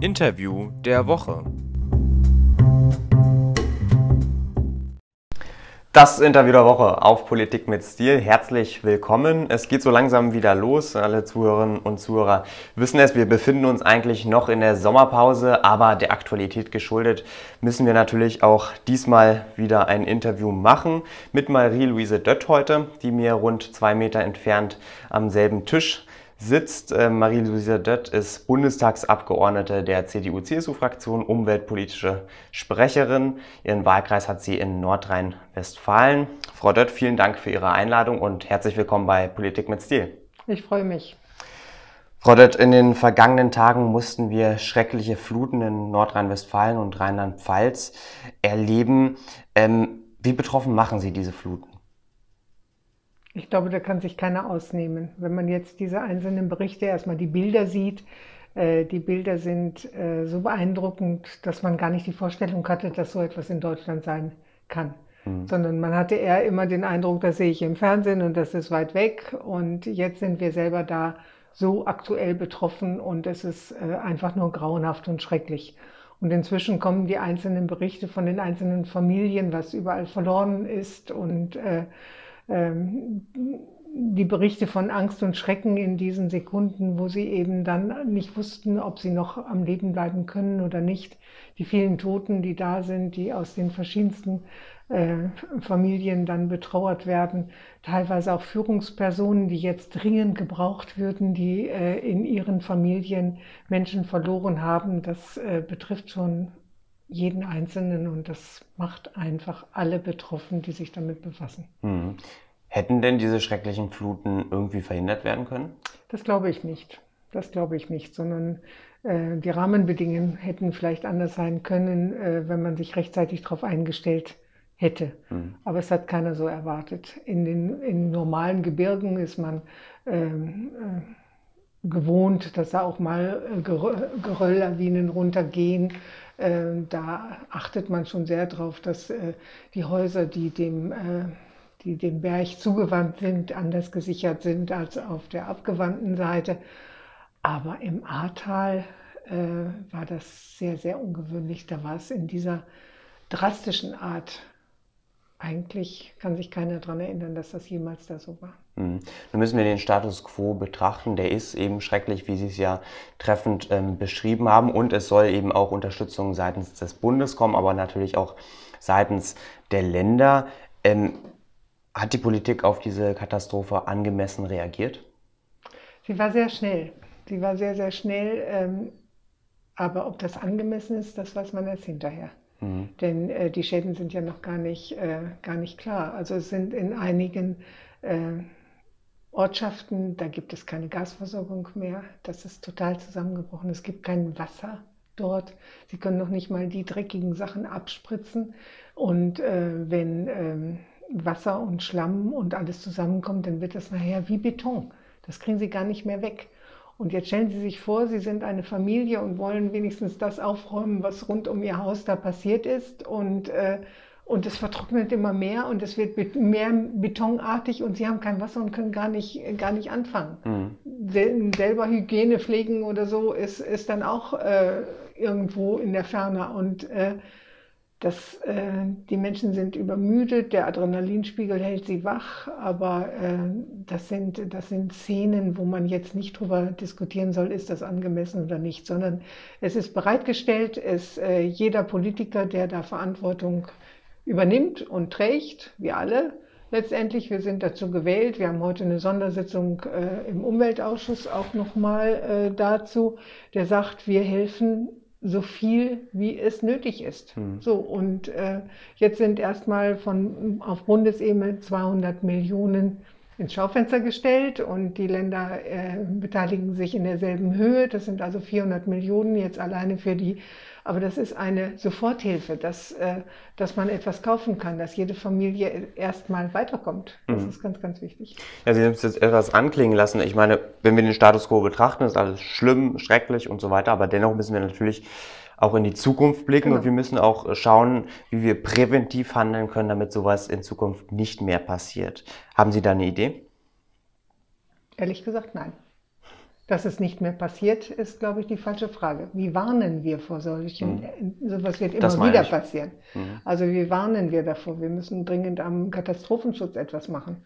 Interview der Woche. Das Interview der Woche auf Politik mit Stil. Herzlich willkommen. Es geht so langsam wieder los. Alle Zuhörerinnen und Zuhörer wissen es, wir befinden uns eigentlich noch in der Sommerpause, aber der Aktualität geschuldet müssen wir natürlich auch diesmal wieder ein Interview machen mit Marie-Louise Dött heute, die mir rund zwei Meter entfernt am selben Tisch sitzt. Äh, Marie-Louise Dött ist Bundestagsabgeordnete der CDU-CSU-Fraktion, umweltpolitische Sprecherin. Ihren Wahlkreis hat sie in Nordrhein-Westfalen. Frau Dött, vielen Dank für Ihre Einladung und herzlich willkommen bei Politik mit Stil. Ich freue mich. Frau Dött, in den vergangenen Tagen mussten wir schreckliche Fluten in Nordrhein-Westfalen und Rheinland-Pfalz erleben. Ähm, wie betroffen machen Sie diese Fluten? Ich glaube, da kann sich keiner ausnehmen. Wenn man jetzt diese einzelnen Berichte erstmal die Bilder sieht, äh, die Bilder sind äh, so beeindruckend, dass man gar nicht die Vorstellung hatte, dass so etwas in Deutschland sein kann. Mhm. Sondern man hatte eher immer den Eindruck, das sehe ich im Fernsehen und das ist weit weg. Und jetzt sind wir selber da so aktuell betroffen und es ist äh, einfach nur grauenhaft und schrecklich. Und inzwischen kommen die einzelnen Berichte von den einzelnen Familien, was überall verloren ist und äh, ähm, die Berichte von Angst und Schrecken in diesen Sekunden, wo sie eben dann nicht wussten, ob sie noch am Leben bleiben können oder nicht. Die vielen Toten, die da sind, die aus den verschiedensten äh, Familien dann betrauert werden. Teilweise auch Führungspersonen, die jetzt dringend gebraucht würden, die äh, in ihren Familien Menschen verloren haben. Das äh, betrifft schon jeden Einzelnen und das macht einfach alle betroffen, die sich damit befassen. Mhm. Hätten denn diese schrecklichen Fluten irgendwie verhindert werden können? Das glaube ich nicht. Das glaube ich nicht, sondern äh, die Rahmenbedingungen hätten vielleicht anders sein können, äh, wenn man sich rechtzeitig darauf eingestellt hätte. Mhm. Aber es hat keiner so erwartet. In den in normalen Gebirgen ist man ähm, äh, gewohnt, dass da auch mal äh, Gerölllawinen runtergehen äh, da achtet man schon sehr darauf, dass äh, die Häuser, die dem, äh, die dem Berg zugewandt sind, anders gesichert sind als auf der abgewandten Seite. Aber im Ahrtal war das sehr, sehr ungewöhnlich. Da war es in dieser drastischen Art eigentlich kann sich keiner daran erinnern, dass das jemals da so war. Mhm. Nun müssen wir den Status quo betrachten. Der ist eben schrecklich, wie Sie es ja treffend ähm, beschrieben haben. Und es soll eben auch Unterstützung seitens des Bundes kommen, aber natürlich auch seitens der Länder. Ähm, hat die Politik auf diese Katastrophe angemessen reagiert? Sie war sehr schnell. Sie war sehr, sehr schnell. Ähm, aber ob das angemessen ist, das weiß man erst hinterher. Mhm. Denn äh, die Schäden sind ja noch gar nicht, äh, gar nicht klar. Also es sind in einigen äh, Ortschaften, da gibt es keine Gasversorgung mehr. Das ist total zusammengebrochen. Es gibt kein Wasser dort. Sie können noch nicht mal die dreckigen Sachen abspritzen. Und äh, wenn ähm, Wasser und Schlamm und alles zusammenkommt, dann wird das nachher wie Beton. Das kriegen Sie gar nicht mehr weg. Und jetzt stellen Sie sich vor, Sie sind eine Familie und wollen wenigstens das aufräumen, was rund um Ihr Haus da passiert ist. Und, äh, und es vertrocknet immer mehr und es wird mehr betonartig und Sie haben kein Wasser und können gar nicht, gar nicht anfangen. Mhm. Selber Hygiene pflegen oder so ist, ist dann auch äh, irgendwo in der Ferne. Und äh, das, äh, die Menschen sind übermüdet, der Adrenalinspiegel hält sie wach, aber äh, das, sind, das sind Szenen, wo man jetzt nicht drüber diskutieren soll, ist das angemessen oder nicht, sondern es ist bereitgestellt, es, äh, jeder Politiker, der da Verantwortung übernimmt und trägt, wir alle, letztendlich. Wir sind dazu gewählt. Wir haben heute eine Sondersitzung äh, im Umweltausschuss auch nochmal äh, dazu, der sagt, wir helfen so viel, wie es nötig ist. Mhm. So, und äh, jetzt sind erstmal von, auf Bundesebene 200 Millionen ins Schaufenster gestellt und die Länder äh, beteiligen sich in derselben Höhe. Das sind also 400 Millionen jetzt alleine für die aber das ist eine Soforthilfe, dass, äh, dass man etwas kaufen kann, dass jede Familie erstmal weiterkommt. Das mhm. ist ganz, ganz wichtig. Ja, Sie haben es jetzt etwas anklingen lassen. Ich meine, wenn wir den Status quo betrachten, ist alles schlimm, schrecklich und so weiter. Aber dennoch müssen wir natürlich auch in die Zukunft blicken genau. und wir müssen auch schauen, wie wir präventiv handeln können, damit sowas in Zukunft nicht mehr passiert. Haben Sie da eine Idee? Ehrlich gesagt, nein. Dass es nicht mehr passiert, ist, glaube ich, die falsche Frage. Wie warnen wir vor solchen, mhm. sowas wird immer wieder ich. passieren. Mhm. Also wie warnen wir davor? Wir müssen dringend am Katastrophenschutz etwas machen.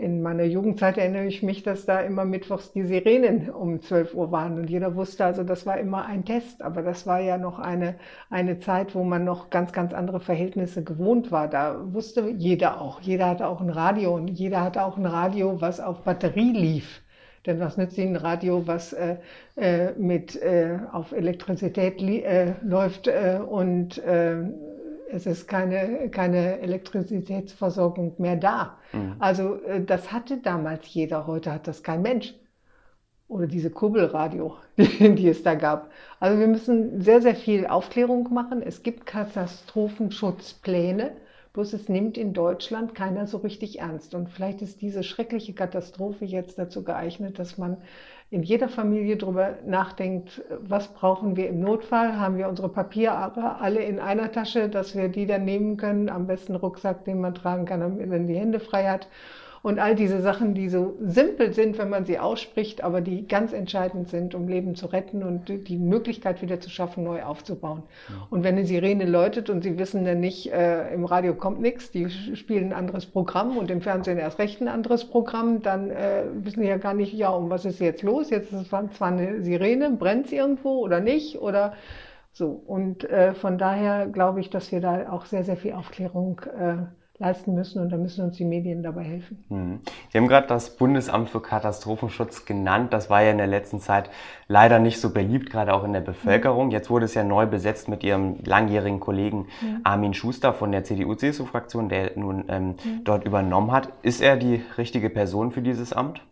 In meiner Jugendzeit erinnere ich mich, dass da immer mittwochs die Sirenen um 12 Uhr waren und jeder wusste, also das war immer ein Test, aber das war ja noch eine, eine Zeit, wo man noch ganz, ganz andere Verhältnisse gewohnt war. Da wusste jeder auch, jeder hatte auch ein Radio und jeder hatte auch ein Radio, was auf Batterie lief. Denn was nützt Ihnen ein Radio, was äh, äh, mit, äh, auf Elektrizität äh, läuft äh, und äh, es ist keine, keine Elektrizitätsversorgung mehr da. Mhm. Also das hatte damals jeder, heute hat das kein Mensch. Oder diese Kurbelradio, die, die es da gab. Also wir müssen sehr, sehr viel Aufklärung machen. Es gibt Katastrophenschutzpläne. Bloß es nimmt in Deutschland keiner so richtig ernst. Und vielleicht ist diese schreckliche Katastrophe jetzt dazu geeignet, dass man in jeder Familie darüber nachdenkt, was brauchen wir im Notfall? Haben wir unsere Papiere alle in einer Tasche, dass wir die dann nehmen können? Am besten Rucksack, den man tragen kann, wenn man die Hände frei hat. Und all diese Sachen, die so simpel sind, wenn man sie ausspricht, aber die ganz entscheidend sind, um Leben zu retten und die Möglichkeit wieder zu schaffen, neu aufzubauen. Ja. Und wenn eine Sirene läutet und Sie wissen dann nicht, äh, im Radio kommt nichts, die spielen ein anderes Programm und im Fernsehen erst recht ein anderes Programm, dann äh, wissen Sie ja gar nicht, ja, um was ist jetzt los? Jetzt ist es zwar eine Sirene, brennt es irgendwo oder nicht? Oder so. Und äh, von daher glaube ich, dass wir da auch sehr, sehr viel Aufklärung äh, leisten müssen und da müssen uns die Medien dabei helfen. Mhm. Sie haben gerade das Bundesamt für Katastrophenschutz genannt. Das war ja in der letzten Zeit leider nicht so beliebt, gerade auch in der Bevölkerung. Mhm. Jetzt wurde es ja neu besetzt mit Ihrem langjährigen Kollegen mhm. Armin Schuster von der CDU-CSU-Fraktion, der nun ähm, mhm. dort übernommen hat. Ist er die richtige Person für dieses Amt?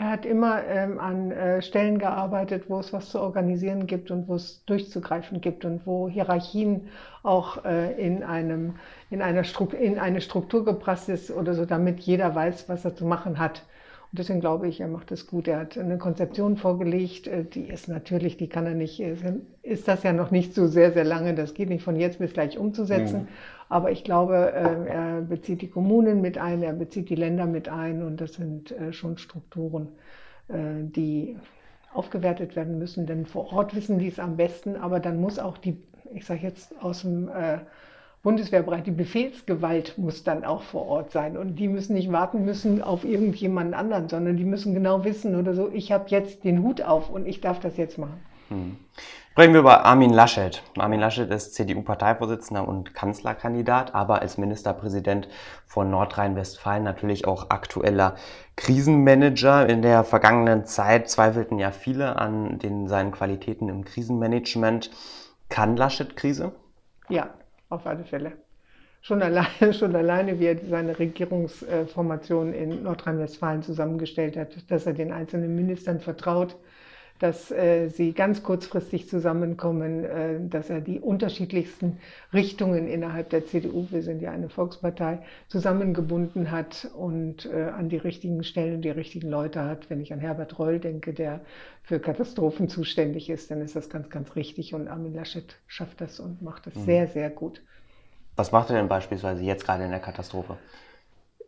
Er hat immer ähm, an äh, Stellen gearbeitet, wo es was zu organisieren gibt und wo es durchzugreifen gibt und wo Hierarchien auch äh, in, einem, in, einer in eine Struktur gepresst ist oder so, damit jeder weiß, was er zu machen hat. Und deswegen glaube ich, er macht es gut. Er hat eine Konzeption vorgelegt, äh, die ist natürlich, die kann er nicht, ist das ja noch nicht so sehr, sehr lange, das geht nicht von jetzt bis gleich umzusetzen. Mhm. Aber ich glaube, äh, er bezieht die Kommunen mit ein, er bezieht die Länder mit ein und das sind äh, schon Strukturen, die aufgewertet werden müssen. Denn vor Ort wissen die es am besten, aber dann muss auch die, ich sage jetzt aus dem Bundeswehrbereich, die Befehlsgewalt muss dann auch vor Ort sein. Und die müssen nicht warten müssen auf irgendjemanden anderen, sondern die müssen genau wissen oder so, ich habe jetzt den Hut auf und ich darf das jetzt machen. Hm. Sprechen wir über Armin Laschet. Armin Laschet ist CDU-Parteivorsitzender und Kanzlerkandidat, aber als Ministerpräsident von Nordrhein-Westfalen natürlich auch aktueller Krisenmanager. In der vergangenen Zeit zweifelten ja viele an den, seinen Qualitäten im Krisenmanagement. Kann Laschet Krise? Ja, auf alle Fälle. Schon alleine, schon alleine, wie er seine Regierungsformation in Nordrhein-Westfalen zusammengestellt hat, dass er den einzelnen Ministern vertraut, dass äh, sie ganz kurzfristig zusammenkommen, äh, dass er die unterschiedlichsten Richtungen innerhalb der CDU, wir sind ja eine Volkspartei, zusammengebunden hat und äh, an die richtigen Stellen die richtigen Leute hat. Wenn ich an Herbert Reul denke, der für Katastrophen zuständig ist, dann ist das ganz, ganz richtig und Armin Laschet schafft das und macht das mhm. sehr, sehr gut. Was macht er denn beispielsweise jetzt gerade in der Katastrophe?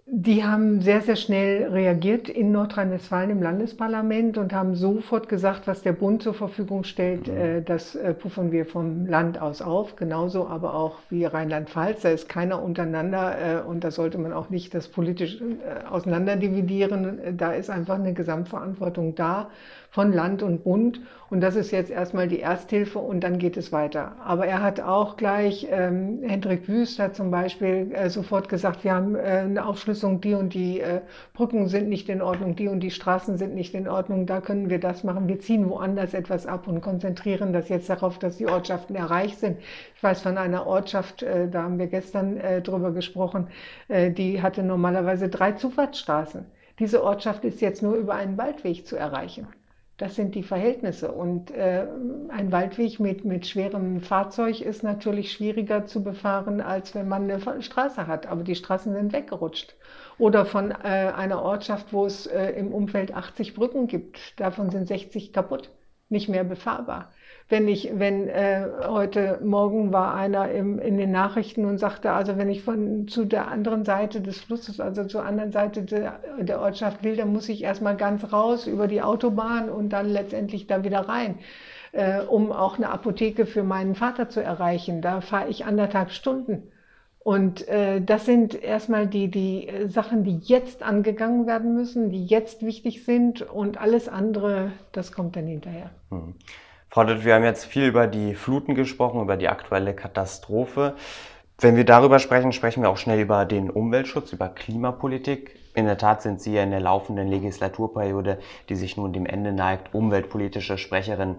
Die haben sehr, sehr schnell reagiert in Nordrhein-Westfalen im Landesparlament und haben sofort gesagt, was der Bund zur Verfügung stellt, mhm. äh, das äh, puffern wir vom Land aus auf. Genauso aber auch wie Rheinland-Pfalz. Da ist keiner untereinander äh, und da sollte man auch nicht das politisch auseinanderdividieren. Da ist einfach eine Gesamtverantwortung da von Land und Bund. Und das ist jetzt erstmal die Ersthilfe und dann geht es weiter. Aber er hat auch gleich, ähm, Hendrik Wüst hat zum Beispiel äh, sofort gesagt, wir haben äh, eine Aufschlüsselung, die und die äh, Brücken sind nicht in Ordnung, die und die Straßen sind nicht in Ordnung, da können wir das machen. Wir ziehen woanders etwas ab und konzentrieren das jetzt darauf, dass die Ortschaften erreicht sind. Ich weiß von einer Ortschaft, äh, da haben wir gestern äh, drüber gesprochen, äh, die hatte normalerweise drei Zufahrtsstraßen. Diese Ortschaft ist jetzt nur über einen Waldweg zu erreichen. Das sind die Verhältnisse. Und äh, ein Waldweg mit, mit schwerem Fahrzeug ist natürlich schwieriger zu befahren, als wenn man eine Straße hat. Aber die Straßen sind weggerutscht. Oder von äh, einer Ortschaft, wo es äh, im Umfeld 80 Brücken gibt. Davon sind 60 kaputt nicht mehr befahrbar. Wenn ich, wenn äh, heute Morgen war einer im, in den Nachrichten und sagte, also wenn ich von zu der anderen Seite des Flusses, also zur anderen Seite der, der Ortschaft will, dann muss ich erstmal ganz raus über die Autobahn und dann letztendlich da wieder rein, äh, um auch eine Apotheke für meinen Vater zu erreichen. Da fahre ich anderthalb Stunden. Und äh, das sind erstmal die, die Sachen, die jetzt angegangen werden müssen, die jetzt wichtig sind und alles andere, das kommt dann hinterher. Hm. Frau Dött, wir haben jetzt viel über die Fluten gesprochen, über die aktuelle Katastrophe. Wenn wir darüber sprechen, sprechen wir auch schnell über den Umweltschutz, über Klimapolitik. In der Tat sind Sie ja in der laufenden Legislaturperiode, die sich nun dem Ende neigt, umweltpolitische Sprecherin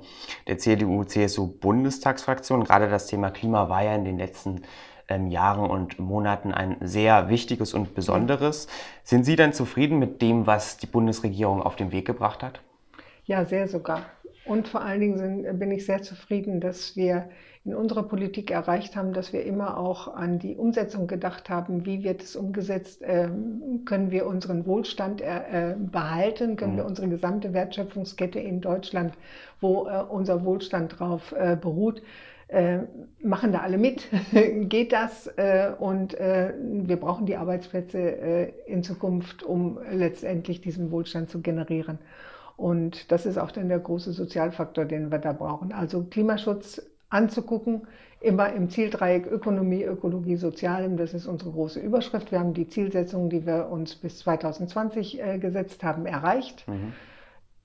der CDU-CSU-Bundestagsfraktion. Gerade das Thema Klima war ja in den letzten ähm, Jahren und Monaten ein sehr wichtiges und besonderes. Sind Sie denn zufrieden mit dem, was die Bundesregierung auf den Weg gebracht hat? Ja, sehr sogar. Und vor allen Dingen sind, bin ich sehr zufrieden, dass wir in unserer Politik erreicht haben, dass wir immer auch an die Umsetzung gedacht haben. Wie wird es umgesetzt? Ähm, können wir unseren Wohlstand äh, behalten? Können wir mhm. unsere gesamte Wertschöpfungskette in Deutschland, wo äh, unser Wohlstand drauf äh, beruht, machen da alle mit? Geht das? und wir brauchen die Arbeitsplätze in Zukunft, um letztendlich diesen Wohlstand zu generieren. Und das ist auch dann der große Sozialfaktor, den wir da brauchen. Also Klimaschutz anzugucken, immer im Zieldreieck Ökonomie, Ökologie, Sozialem. Das ist unsere große Überschrift. Wir haben die Zielsetzungen, die wir uns bis 2020 äh, gesetzt haben, erreicht. Mhm.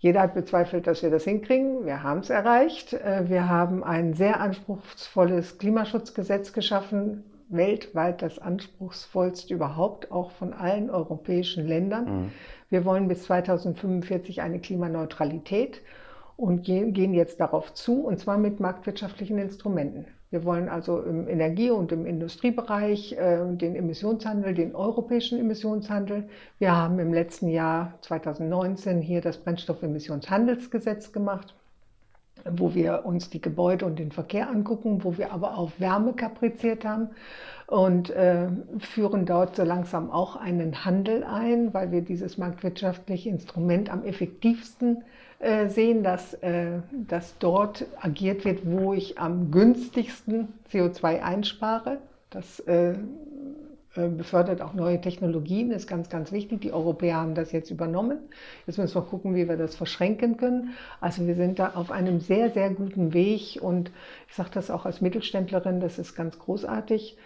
Jeder hat bezweifelt, dass wir das hinkriegen. Wir haben es erreicht. Äh, wir haben ein sehr anspruchsvolles Klimaschutzgesetz geschaffen, weltweit das anspruchsvollste überhaupt, auch von allen europäischen Ländern. Mhm. Wir wollen bis 2045 eine Klimaneutralität und gehen jetzt darauf zu, und zwar mit marktwirtschaftlichen Instrumenten. Wir wollen also im Energie- und im Industriebereich äh, den Emissionshandel, den europäischen Emissionshandel. Wir haben im letzten Jahr 2019 hier das Brennstoffemissionshandelsgesetz gemacht wo wir uns die Gebäude und den Verkehr angucken, wo wir aber auch Wärme kapriziert haben und äh, führen dort so langsam auch einen Handel ein, weil wir dieses marktwirtschaftliche Instrument am effektivsten äh, sehen, dass, äh, dass dort agiert wird, wo ich am günstigsten CO2 einspare. Das äh, befördert auch neue Technologien, ist ganz, ganz wichtig. Die Europäer haben das jetzt übernommen. Jetzt müssen wir gucken, wie wir das verschränken können. Also wir sind da auf einem sehr, sehr guten Weg und ich sage das auch als Mittelständlerin, das ist ganz großartig.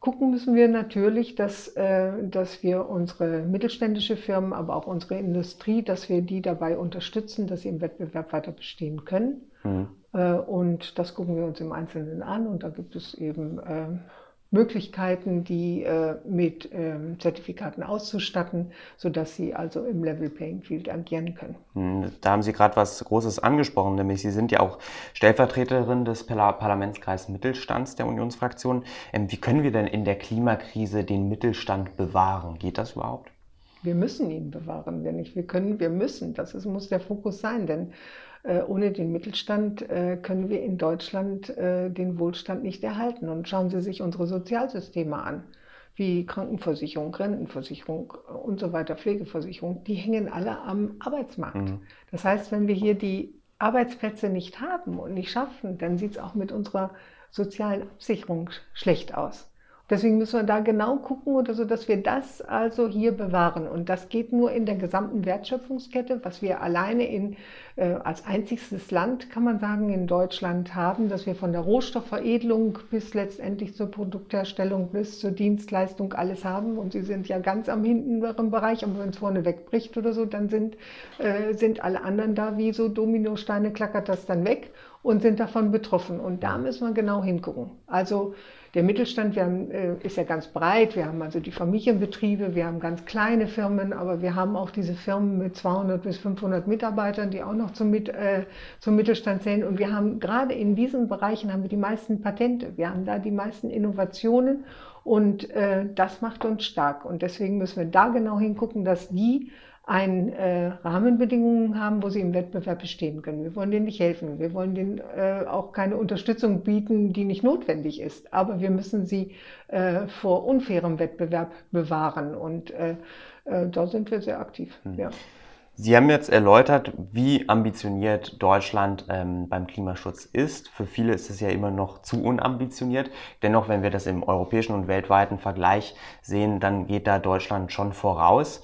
Gucken müssen wir natürlich, dass, äh, dass wir unsere mittelständische Firmen, aber auch unsere Industrie, dass wir die dabei unterstützen, dass sie im Wettbewerb weiter bestehen können. Mhm. Äh, und das gucken wir uns im Einzelnen an und da gibt es eben Möglichkeiten, die äh, mit ähm, Zertifikaten auszustatten, sodass sie also im Level Playing Field agieren können. Hm, da haben Sie gerade was Großes angesprochen, nämlich Sie sind ja auch Stellvertreterin des Parlamentskreises Mittelstands der Unionsfraktion. Ähm, wie können wir denn in der Klimakrise den Mittelstand bewahren? Geht das überhaupt? Wir müssen ihn bewahren, wenn nicht wir können, wir müssen. Das ist, muss der Fokus sein, denn ohne den Mittelstand äh, können wir in Deutschland äh, den Wohlstand nicht erhalten. Und schauen Sie sich unsere Sozialsysteme an, wie Krankenversicherung, Rentenversicherung und so weiter, Pflegeversicherung, die hängen alle am Arbeitsmarkt. Mhm. Das heißt, wenn wir hier die Arbeitsplätze nicht haben und nicht schaffen, dann sieht es auch mit unserer sozialen Absicherung schlecht aus. Deswegen müssen wir da genau gucken, oder so, dass wir das also hier bewahren. Und das geht nur in der gesamten Wertschöpfungskette, was wir alleine in, äh, als einzigstes Land, kann man sagen, in Deutschland haben, dass wir von der Rohstoffveredelung bis letztendlich zur Produktherstellung bis zur Dienstleistung alles haben. Und sie sind ja ganz am hinteren Bereich, aber wenn es vorne wegbricht oder so, dann sind, äh, sind alle anderen da wie so Dominosteine, klackert das dann weg und sind davon betroffen. Und da müssen wir genau hingucken. Also der Mittelstand wir haben, äh, ist ja ganz breit. Wir haben also die Familienbetriebe, wir haben ganz kleine Firmen, aber wir haben auch diese Firmen mit 200 bis 500 Mitarbeitern, die auch noch zum, äh, zum Mittelstand zählen. Und wir haben gerade in diesen Bereichen haben wir die meisten Patente. Wir haben da die meisten Innovationen und äh, das macht uns stark. Und deswegen müssen wir da genau hingucken, dass die ein, äh, Rahmenbedingungen haben, wo sie im Wettbewerb bestehen können. Wir wollen denen nicht helfen. Wir wollen denen äh, auch keine Unterstützung bieten, die nicht notwendig ist. Aber wir müssen sie äh, vor unfairem Wettbewerb bewahren. Und äh, äh, da sind wir sehr aktiv. Hm. Ja. Sie haben jetzt erläutert, wie ambitioniert Deutschland ähm, beim Klimaschutz ist. Für viele ist es ja immer noch zu unambitioniert. Dennoch, wenn wir das im europäischen und weltweiten Vergleich sehen, dann geht da Deutschland schon voraus.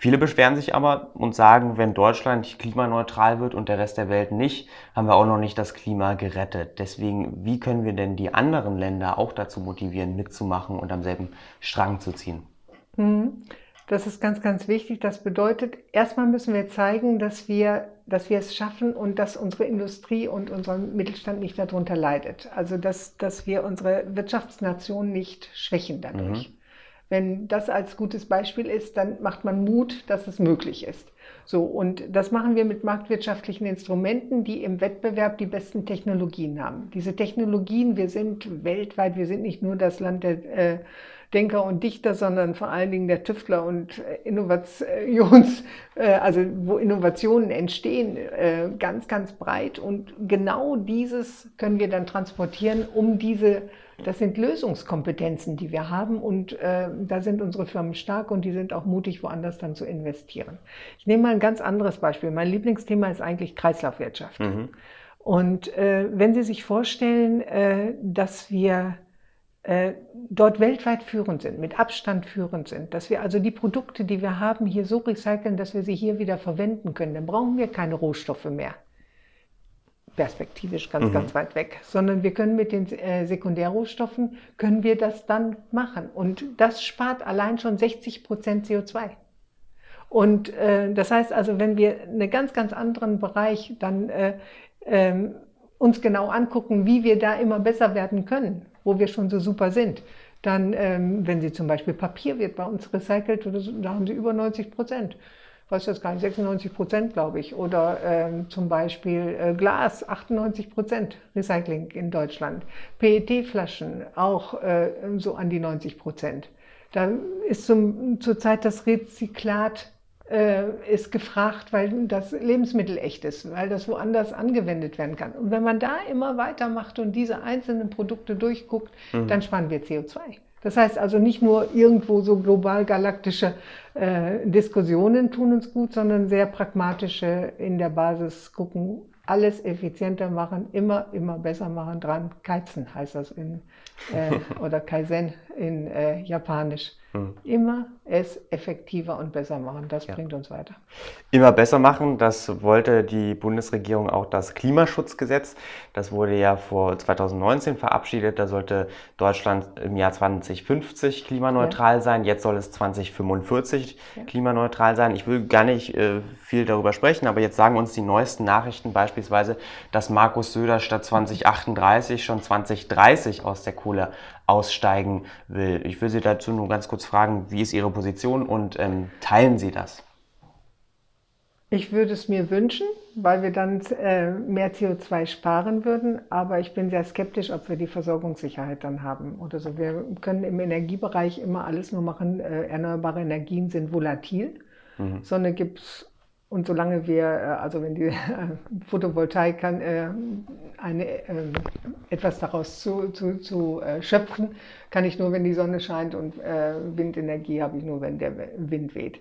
Viele beschweren sich aber und sagen, wenn Deutschland klimaneutral wird und der Rest der Welt nicht, haben wir auch noch nicht das Klima gerettet. Deswegen, wie können wir denn die anderen Länder auch dazu motivieren, mitzumachen und am selben Strang zu ziehen? Mhm. Das ist ganz, ganz wichtig. Das bedeutet, erstmal müssen wir zeigen, dass wir, dass wir es schaffen und dass unsere Industrie und unser Mittelstand nicht darunter leidet. Also, dass, dass wir unsere Wirtschaftsnation nicht schwächen dadurch. Mhm. Wenn das als gutes Beispiel ist, dann macht man Mut, dass es möglich ist. So, und das machen wir mit marktwirtschaftlichen Instrumenten, die im Wettbewerb die besten Technologien haben. Diese Technologien, wir sind weltweit, wir sind nicht nur das Land der äh, Denker und Dichter, sondern vor allen Dingen der Tüftler und äh, Innovations, äh, also wo Innovationen entstehen, äh, ganz, ganz breit. Und genau dieses können wir dann transportieren, um diese, das sind Lösungskompetenzen, die wir haben und da sind unsere Firmen stark und die sind auch mutig, woanders dann zu investieren. Ich nehme mal ein ganz anderes Beispiel. Mein Lieblingsthema ist eigentlich Kreislaufwirtschaft. Mhm. Und wenn Sie sich vorstellen, dass wir äh, dort weltweit führend sind, mit Abstand führend sind, dass wir also die Produkte, die wir haben, hier so recyceln, dass wir sie hier wieder verwenden können, dann brauchen wir keine Rohstoffe mehr. Perspektivisch ganz, mhm. ganz weit weg, sondern wir können mit den äh, Sekundärrohstoffen, können wir das dann machen. Und das spart allein schon 60 Prozent CO2. Und äh, das heißt also, wenn wir einen ganz, ganz anderen Bereich dann äh, ähm, uns genau angucken, wie wir da immer besser werden können, wo wir schon so super sind. Dann, ähm, wenn Sie zum Beispiel Papier wird bei uns recycelt, oder so, da haben Sie über 90 Prozent. Ich weiß das gar nicht, 96 Prozent, glaube ich. Oder ähm, zum Beispiel äh, Glas, 98 Prozent Recycling in Deutschland. PET-Flaschen auch äh, so an die 90 Prozent. Da ist zum, zurzeit das Rezyklat äh, ist gefragt, weil das Lebensmittel echt ist, weil das woanders angewendet werden kann. Und wenn man da immer weitermacht und diese einzelnen Produkte durchguckt, mhm. dann sparen wir CO2. Das heißt also nicht nur irgendwo so global galaktische äh, Diskussionen tun uns gut, sondern sehr pragmatische in der Basis gucken, alles effizienter machen, immer, immer besser machen dran. Kaizen heißt das in, äh, oder Kaizen in äh, Japanisch. Mhm. Immer es effektiver und besser machen. Das ja. bringt uns weiter. Immer besser machen, das wollte die Bundesregierung auch das Klimaschutzgesetz. Das wurde ja vor 2019 verabschiedet. Da sollte Deutschland im Jahr 2050 klimaneutral ja. sein. Jetzt soll es 2045 ja. klimaneutral sein. Ich will gar nicht äh, viel darüber sprechen, aber jetzt sagen uns die neuesten Nachrichten beispielsweise, dass Markus Söder statt 2038 schon 2030 aus der Kohle aussteigen will. Ich will Sie dazu nur ganz kurz fragen, wie ist Ihre Position und ähm, teilen Sie das? Ich würde es mir wünschen, weil wir dann äh, mehr CO2 sparen würden, aber ich bin sehr skeptisch, ob wir die Versorgungssicherheit dann haben oder so. Wir können im Energiebereich immer alles nur machen. Äh, erneuerbare Energien sind volatil. Mhm. Sonne gibt es und solange wir, äh, also wenn die äh, Photovoltaik kann, äh, eine, ähm, etwas daraus zu, zu, zu schöpfen, kann ich nur, wenn die Sonne scheint und Windenergie habe ich nur, wenn der Wind weht.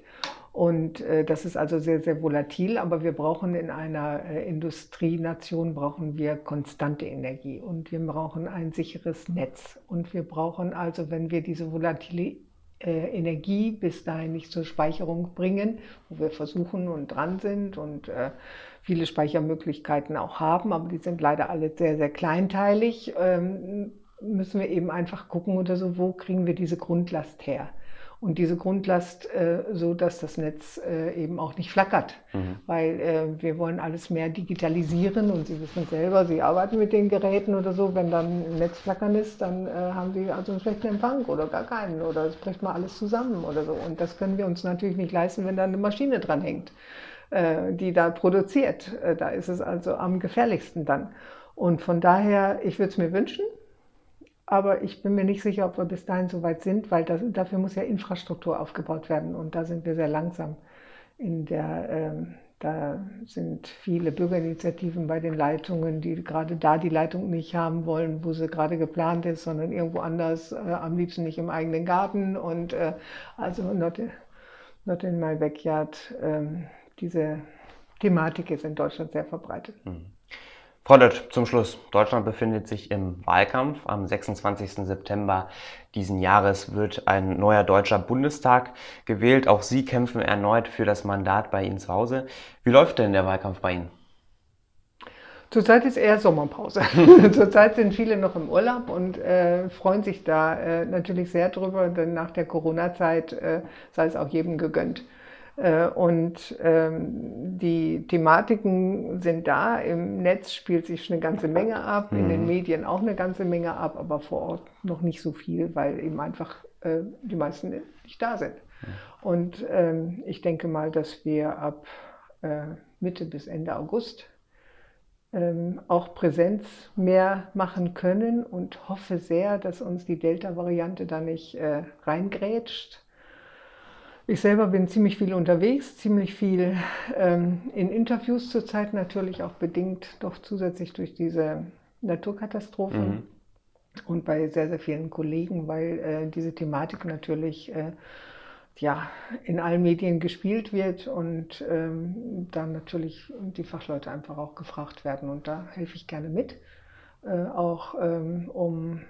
Und das ist also sehr, sehr volatil, aber wir brauchen in einer Industrienation brauchen wir konstante Energie und wir brauchen ein sicheres Netz. Und wir brauchen also, wenn wir diese Volatilität äh, Energie bis dahin nicht zur Speicherung bringen, wo wir versuchen und dran sind und äh, viele Speichermöglichkeiten auch haben, aber die sind leider alle sehr, sehr kleinteilig, ähm, müssen wir eben einfach gucken oder so, wo kriegen wir diese Grundlast her und diese Grundlast äh, so, dass das Netz äh, eben auch nicht flackert. Mhm. Weil äh, wir wollen alles mehr digitalisieren und Sie wissen selber, Sie arbeiten mit den Geräten oder so, wenn dann ein Netz flackern ist, dann äh, haben Sie also einen schlechten Empfang oder gar keinen oder es bricht mal alles zusammen oder so. Und das können wir uns natürlich nicht leisten, wenn da eine Maschine dran hängt, äh, die da produziert. Äh, da ist es also am gefährlichsten dann. Und von daher, ich würde es mir wünschen, aber ich bin mir nicht sicher, ob wir bis dahin so weit sind, weil das, dafür muss ja Infrastruktur aufgebaut werden. Und da sind wir sehr langsam. In der, ähm, da sind viele Bürgerinitiativen bei den Leitungen, die gerade da die Leitung nicht haben wollen, wo sie gerade geplant ist, sondern irgendwo anders, äh, am liebsten nicht im eigenen Garten. Und äh, also not, not in my backyard. Ähm, diese Thematik ist in Deutschland sehr verbreitet. Mhm. Frau Dött, zum Schluss. Deutschland befindet sich im Wahlkampf. Am 26. September diesen Jahres wird ein neuer deutscher Bundestag gewählt. Auch Sie kämpfen erneut für das Mandat bei Ihnen zu Hause. Wie läuft denn der Wahlkampf bei Ihnen? Zurzeit ist eher Sommerpause. Zurzeit sind viele noch im Urlaub und äh, freuen sich da äh, natürlich sehr drüber, denn nach der Corona-Zeit äh, sei es auch jedem gegönnt. Äh, und ähm, die Thematiken sind da. Im Netz spielt sich eine ganze Menge ab, mhm. in den mhm. Medien auch eine ganze Menge ab, aber vor Ort noch nicht so viel, weil eben einfach äh, die meisten nicht da sind. Mhm. Und ähm, ich denke mal, dass wir ab äh, Mitte bis Ende August ähm, auch Präsenz mehr machen können und hoffe sehr, dass uns die Delta-Variante da nicht äh, reingrätscht ich selber bin ziemlich viel unterwegs, ziemlich viel ähm, in Interviews zurzeit natürlich auch bedingt, doch zusätzlich durch diese Naturkatastrophe mhm. und bei sehr, sehr vielen Kollegen, weil äh, diese Thematik natürlich äh, ja, in allen Medien gespielt wird und ähm, dann natürlich die Fachleute einfach auch gefragt werden und da helfe ich gerne mit, äh, auch ähm, um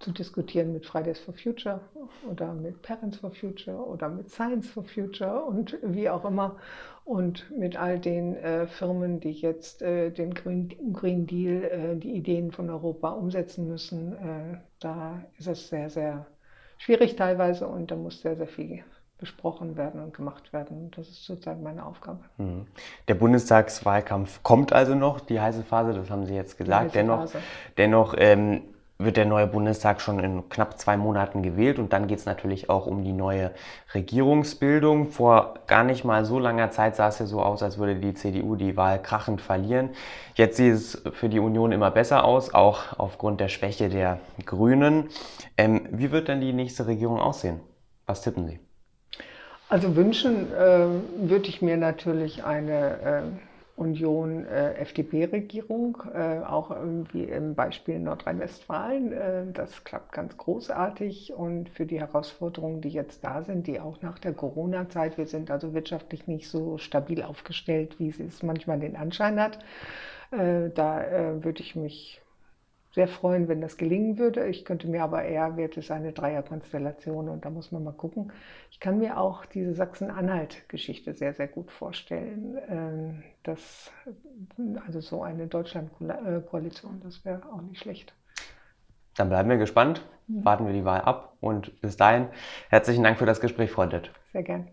zu diskutieren mit Fridays for Future oder mit Parents for Future oder mit Science for Future und wie auch immer und mit all den äh, Firmen, die jetzt äh, den Green, Green Deal, äh, die Ideen von Europa umsetzen müssen. Äh, da ist es sehr, sehr schwierig teilweise und da muss sehr, sehr viel besprochen werden und gemacht werden. Das ist zurzeit meine Aufgabe. Mhm. Der Bundestagswahlkampf kommt also noch, die heiße Phase, das haben Sie jetzt gesagt. Dennoch, dennoch ähm, wird der neue Bundestag schon in knapp zwei Monaten gewählt und dann geht es natürlich auch um die neue Regierungsbildung. Vor gar nicht mal so langer Zeit sah es ja so aus, als würde die CDU die Wahl krachend verlieren. Jetzt sieht es für die Union immer besser aus, auch aufgrund der Schwäche der Grünen. Ähm, wie wird denn die nächste Regierung aussehen? Was tippen Sie? Also wünschen äh, würde ich mir natürlich eine äh, Union äh, äh, auch wie im Beispiel Nordrhein-Westfalen. Äh, das klappt ganz großartig und für die Herausforderungen, die jetzt da sind, die auch nach der Corona-Zeit, wir sind also wirtschaftlich nicht so stabil aufgestellt, wie es manchmal den Anschein hat. Äh, da äh, würde ich mich sehr freuen, wenn das gelingen würde. Ich könnte mir aber eher, wird es eine Dreierkonstellation und da muss man mal gucken. Ich kann mir auch diese Sachsen-Anhalt-Geschichte sehr, sehr gut vorstellen. Ähm, dass, also so eine Deutschland-Koalition, das wäre auch nicht schlecht. Dann bleiben wir gespannt, mhm. warten wir die Wahl ab und bis dahin herzlichen Dank für das Gespräch, Frau Dett. Sehr gern.